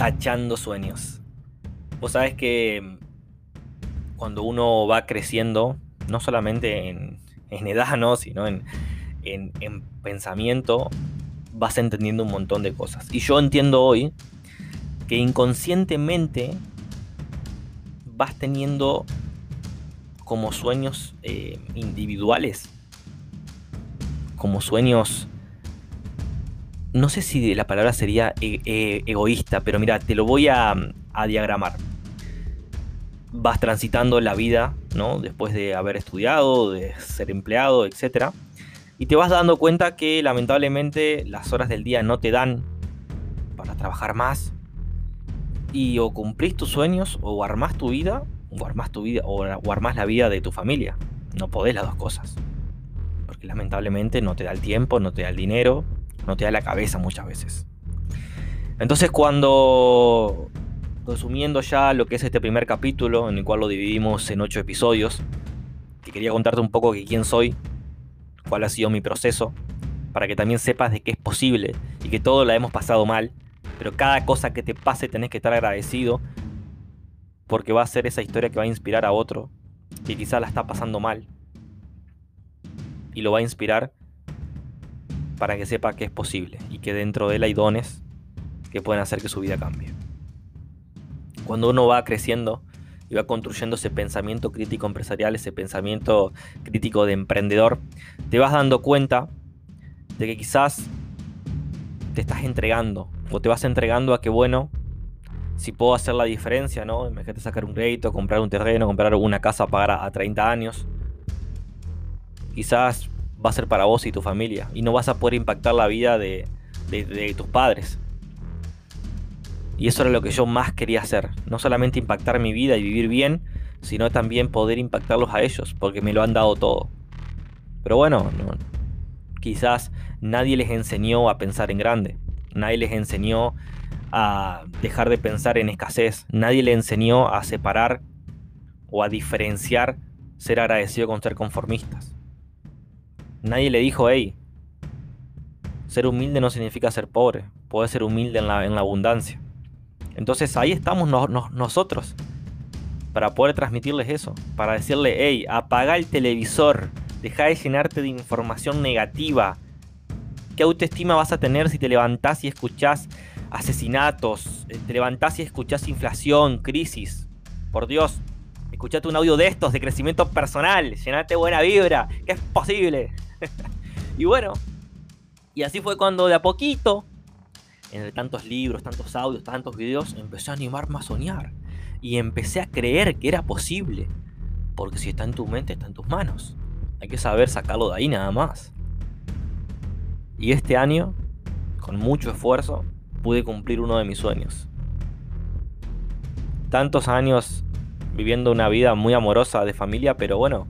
tachando sueños. Vos sabés que mm, cuando uno va creciendo, no solamente en, edad, ¿no? sino en, en pensamiento, vas entendiendo un montón de cosas. Y yo entiendo hoy que inconscientemente vas teniendo como sueños eh, individuales, como sueños, no sé si la palabra sería e, e, egoísta, pero mira, te lo voy a, diagramar. Vas transitando la vida, ¿no? Después de haber estudiado, de ser empleado, etc. Y te vas dando cuenta que lamentablemente las horas del día no te dan para trabajar más, y o cumplís tus sueños o armás tu vida o armás tu vida o, armás la vida de tu familia. No podés las dos cosas. Porque lamentablemente no te da el tiempo, no te da el dinero, no te da la cabeza muchas veces. Entonces cuando resumiendo ya lo que es este primer capítulo, en el cual lo dividimos en ocho episodios, que quería contarte un poco quién soy, cuál ha sido mi proceso, para que también sepas de que es posible y que todo la hemos pasado mal pero cada cosa que te pase tenés que estar agradecido porque va a ser esa historia que va a inspirar a otro que quizá la está pasando mal. Y lo va a inspirar para que sepa que es posible y que dentro de él hay dones que pueden hacer que su vida cambie. Cuando uno va creciendo y va construyendo ese pensamiento crítico empresarial, ese pensamiento crítico de emprendedor, te vas dando cuenta de que quizás te estás entregando o te vas entregando a que, bueno, si puedo hacer la diferencia, ¿no? Imagínate sacar un crédito, comprar un terreno, comprar una casa para a 30 años. Quizás va a ser para vos y tu familia. Y no vas a poder impactar la vida de, tus padres. Y eso era lo que yo más quería hacer. No solamente impactar mi vida y vivir bien, sino también poder impactarlos a ellos, porque me lo han dado todo. Pero bueno, no, quizás nadie les enseñó a pensar en grande. Nadie les enseñó a dejar de pensar en escasez. Nadie les enseñó a separar o a diferenciar ser agradecido con ser conformistas. Nadie le dijo, hey, ser humilde no significa ser pobre. Puede ser humilde en la, abundancia. Entonces ahí estamos nosotros para poder transmitirles eso. Para decirle, hey, apaga el televisor. Deja de llenarte de información negativa ¿Qué autoestima vas a tener si te levantás y escuchás asesinatos? Eh, te levantás y escuchás inflación, crisis. Por Dios, escuchate un audio de estos, de crecimiento personal. Llenate buena vibra, que es posible. y bueno, y así fue cuando de a poquito, entre tantos libros, tantos audios, tantos videos, empecé a animarme a soñar. Y empecé a creer que era posible. Porque si está en tu mente, está en tus manos. Hay que saber sacarlo de ahí nada más. Y este año, con mucho esfuerzo, pude cumplir uno de mis sueños. Tantos años viviendo una vida muy amorosa de familia, pero bueno,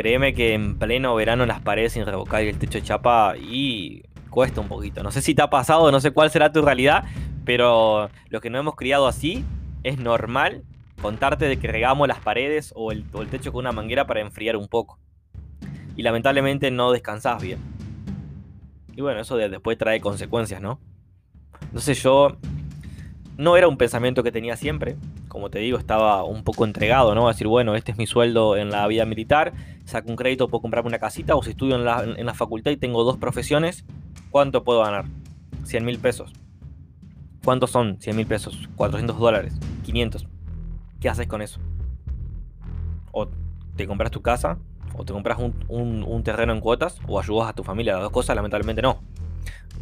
créeme que en pleno verano las paredes sin revocar y el techo chapa y cuesta un poquito. No sé si te ha pasado, no sé cuál será tu realidad, pero los que no hemos criado así, es normal contarte de que regamos las paredes o el, techo con una manguera para enfriar un poco. Y lamentablemente no descansás bien. Y bueno, eso después trae consecuencias, ¿no? Entonces yo no era un pensamiento que tenía siempre. Como te digo, estaba un poco entregado, ¿no? A decir, bueno, este es mi sueldo en la vida militar, saco un crédito, puedo comprarme una casita, o si estudio en la, en la facultad y tengo dos profesiones, ¿cuánto puedo ganar? 100 mil pesos. ¿Cuántos son 100 mil pesos? 400 dólares, 500. ¿Qué haces con eso? O te compras tu casa, o te compras un, terreno en cuotas o ayudas a tu familia. Las dos cosas lamentablemente no.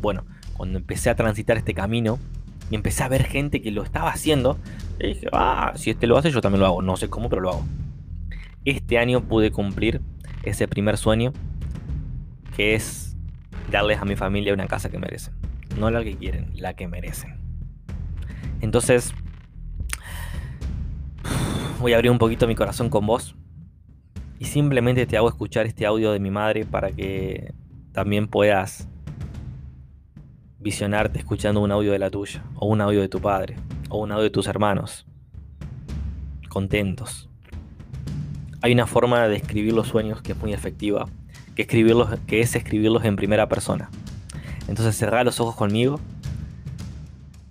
Bueno, cuando empecé a transitar este camino y empecé a ver gente que lo estaba haciendo, dije, ah, si este lo hace, yo también lo hago. No sé cómo, pero lo hago. Este año pude cumplir ese primer sueño, que es darles a mi familia una casa que merecen. No la que quieren, la que merecen. Entonces, voy a abrir un poquito mi corazón con vos y simplemente te hago escuchar este audio de mi madre para que también puedas visionarte escuchando un audio de la tuya, o un audio de tu padre, o un audio de tus hermanos, contentos. Hay una forma de escribir los sueños que es muy efectiva, que, escribirlos, que es escribirlos en primera persona. Entonces cerrá los ojos conmigo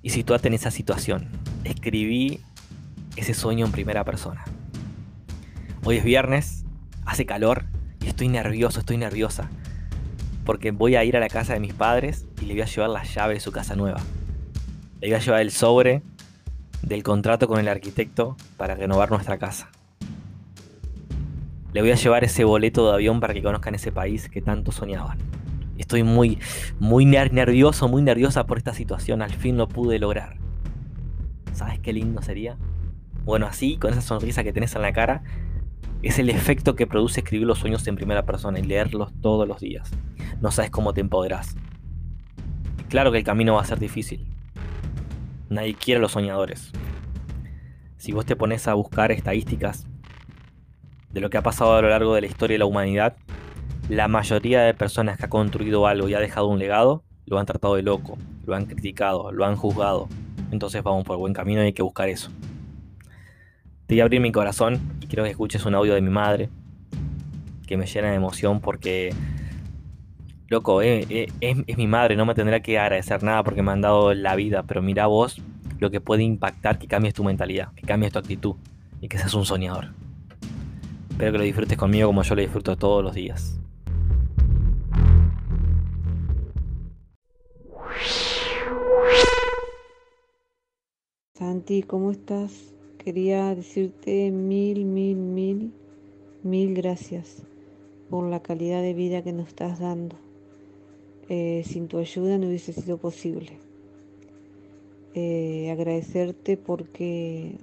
y situate en esa situación. Escribí ese sueño en primera persona. Hoy es viernes, hace calor y estoy nervioso, estoy nerviosa. Porque voy a ir a la casa de mis padres y le voy a llevar la llave de su casa nueva. Le voy a llevar el sobre del contrato con el arquitecto para renovar nuestra casa. Le voy a llevar ese boleto de avión para que conozcan ese país que tanto soñaban. Estoy muy, muy nervioso, muy nerviosa por esta situación. Al fin lo pude lograr. ¿Sabes qué lindo sería? Bueno, así, con esa sonrisa que tenés en la cara, es el efecto que produce escribir los sueños en primera persona y leerlos todos los días. No sabes cómo te empoderás. Claro que el camino va a ser difícil. Nadie quiere a los soñadores. Si vos te pones a buscar estadísticas de lo que ha pasado a lo largo de la historia de la humanidad, la mayoría de personas que ha construido algo y ha dejado un legado, lo han tratado de loco, lo han criticado, lo han juzgado. Entonces vamos por buen camino y hay que buscar eso. Te voy a abrir mi corazón y quiero que escuches un audio de mi madre que me llena de emoción porque, loco, eh, eh, es, mi madre, no me tendrá que agradecer nada porque me han dado la vida, pero mira vos lo que puede impactar que cambies tu mentalidad, que cambies tu actitud y que seas un soñador. Espero que lo disfrutes conmigo como yo lo disfruto todos los días. Santi, ¿cómo estás? Quería decirte mil, mil, mil, mil gracias por la calidad de vida que nos estás dando. Eh, sin tu ayuda no hubiese sido posible. Eh, agradecerte porque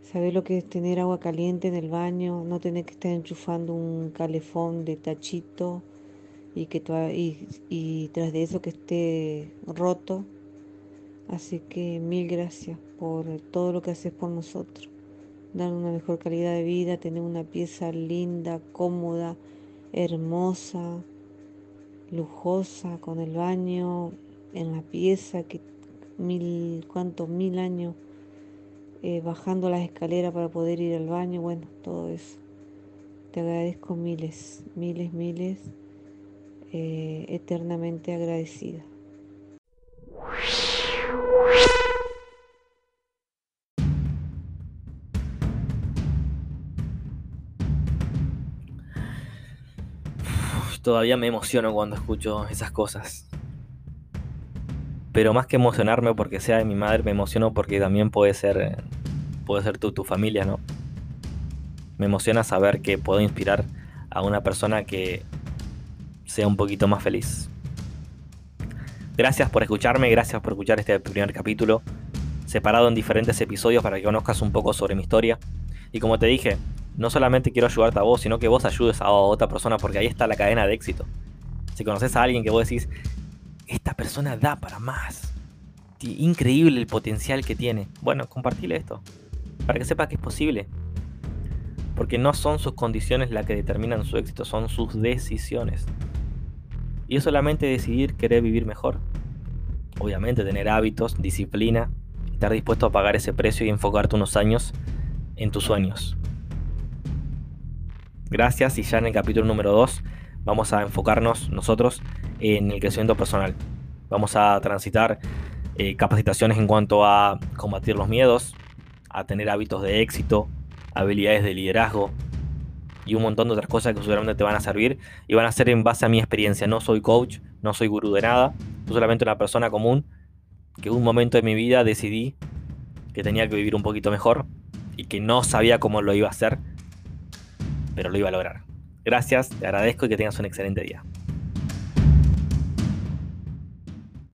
sabes lo que es tener agua caliente en el baño, no tener que estar enchufando un calefón de tachito y que y, y tras de eso que esté roto Así que mil gracias por todo lo que haces por nosotros. Dar una mejor calidad de vida, tener una pieza linda, cómoda, hermosa, lujosa, con el baño en la pieza, que mil, cuántos mil años eh, bajando las escaleras para poder ir al baño, bueno, todo eso. Te agradezco miles, miles, miles, eh, eternamente agradecida. Todavía me emociono cuando escucho esas cosas. Pero más que emocionarme porque sea de mi madre, me emociono porque también puede ser, puede ser tu, tu familia, ¿no? Me emociona saber que puedo inspirar a una persona que sea un poquito más feliz. Gracias por escucharme, gracias por escuchar este primer capítulo, separado en diferentes episodios para que conozcas un poco sobre mi historia. Y como te dije, no solamente quiero ayudarte a vos, sino que vos ayudes a otra persona, porque ahí está la cadena de éxito. Si conoces a alguien que vos decís, esta persona da para más, increíble el potencial que tiene, bueno, compartile esto, para que sepa que es posible. Porque no son sus condiciones las que determinan su éxito, son sus decisiones. Y es solamente decidir querer vivir mejor. Obviamente tener hábitos, disciplina, estar dispuesto a pagar ese precio y enfocarte unos años en tus sueños. Gracias y ya en el capítulo número 2 vamos a enfocarnos nosotros en el crecimiento personal. Vamos a transitar eh, capacitaciones en cuanto a combatir los miedos, a tener hábitos de éxito, habilidades de liderazgo y un montón de otras cosas que seguramente te van a servir y van a ser en base a mi experiencia. No soy coach, no soy gurú de nada, soy solamente una persona común que en un momento de mi vida decidí que tenía que vivir un poquito mejor y que no sabía cómo lo iba a hacer pero lo iba a lograr. Gracias, te agradezco y que tengas un excelente día.